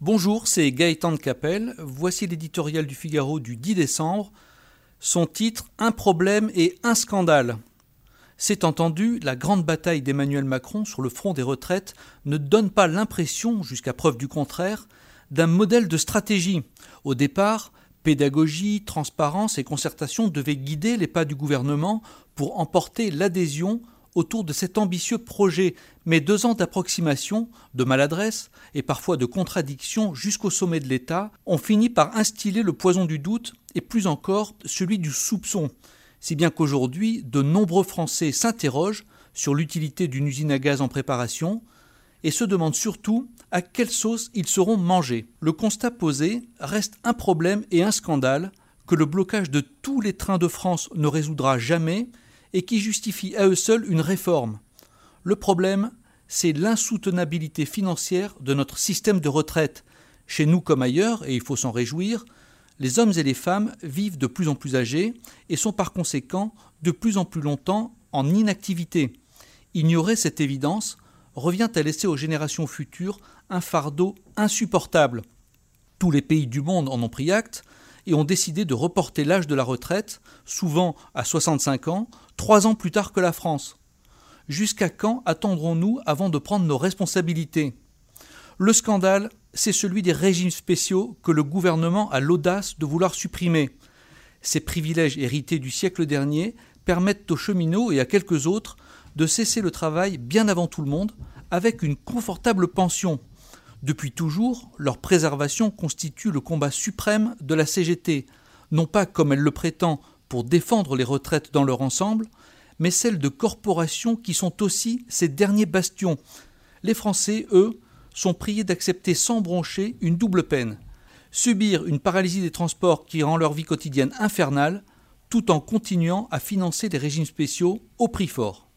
Bonjour, c'est Gaëtan de Capelle. Voici l'éditorial du Figaro du 10 décembre. Son titre Un problème et un scandale. C'est entendu, la grande bataille d'Emmanuel Macron sur le front des retraites ne donne pas l'impression, jusqu'à preuve du contraire, d'un modèle de stratégie. Au départ, pédagogie, transparence et concertation devaient guider les pas du gouvernement pour emporter l'adhésion autour de cet ambitieux projet, mais deux ans d'approximation, de maladresse et parfois de contradiction jusqu'au sommet de l'État ont fini par instiller le poison du doute et plus encore celui du soupçon, si bien qu'aujourd'hui de nombreux Français s'interrogent sur l'utilité d'une usine à gaz en préparation et se demandent surtout à quelle sauce ils seront mangés. Le constat posé reste un problème et un scandale que le blocage de tous les trains de France ne résoudra jamais et qui justifient à eux seuls une réforme. Le problème, c'est l'insoutenabilité financière de notre système de retraite. Chez nous comme ailleurs, et il faut s'en réjouir, les hommes et les femmes vivent de plus en plus âgés et sont par conséquent de plus en plus longtemps en inactivité. Ignorer cette évidence revient à laisser aux générations futures un fardeau insupportable. Tous les pays du monde en ont pris acte et ont décidé de reporter l'âge de la retraite, souvent à 65 ans, trois ans plus tard que la France. Jusqu'à quand attendrons-nous avant de prendre nos responsabilités? Le scandale, c'est celui des régimes spéciaux que le gouvernement a l'audace de vouloir supprimer. Ces privilèges hérités du siècle dernier permettent aux cheminots et à quelques autres de cesser le travail bien avant tout le monde, avec une confortable pension. Depuis toujours, leur préservation constitue le combat suprême de la CGT, non pas comme elle le prétend pour défendre les retraites dans leur ensemble, mais celle de corporations qui sont aussi ces derniers bastions. Les Français, eux, sont priés d'accepter sans broncher une double peine subir une paralysie des transports qui rend leur vie quotidienne infernale, tout en continuant à financer des régimes spéciaux au prix fort.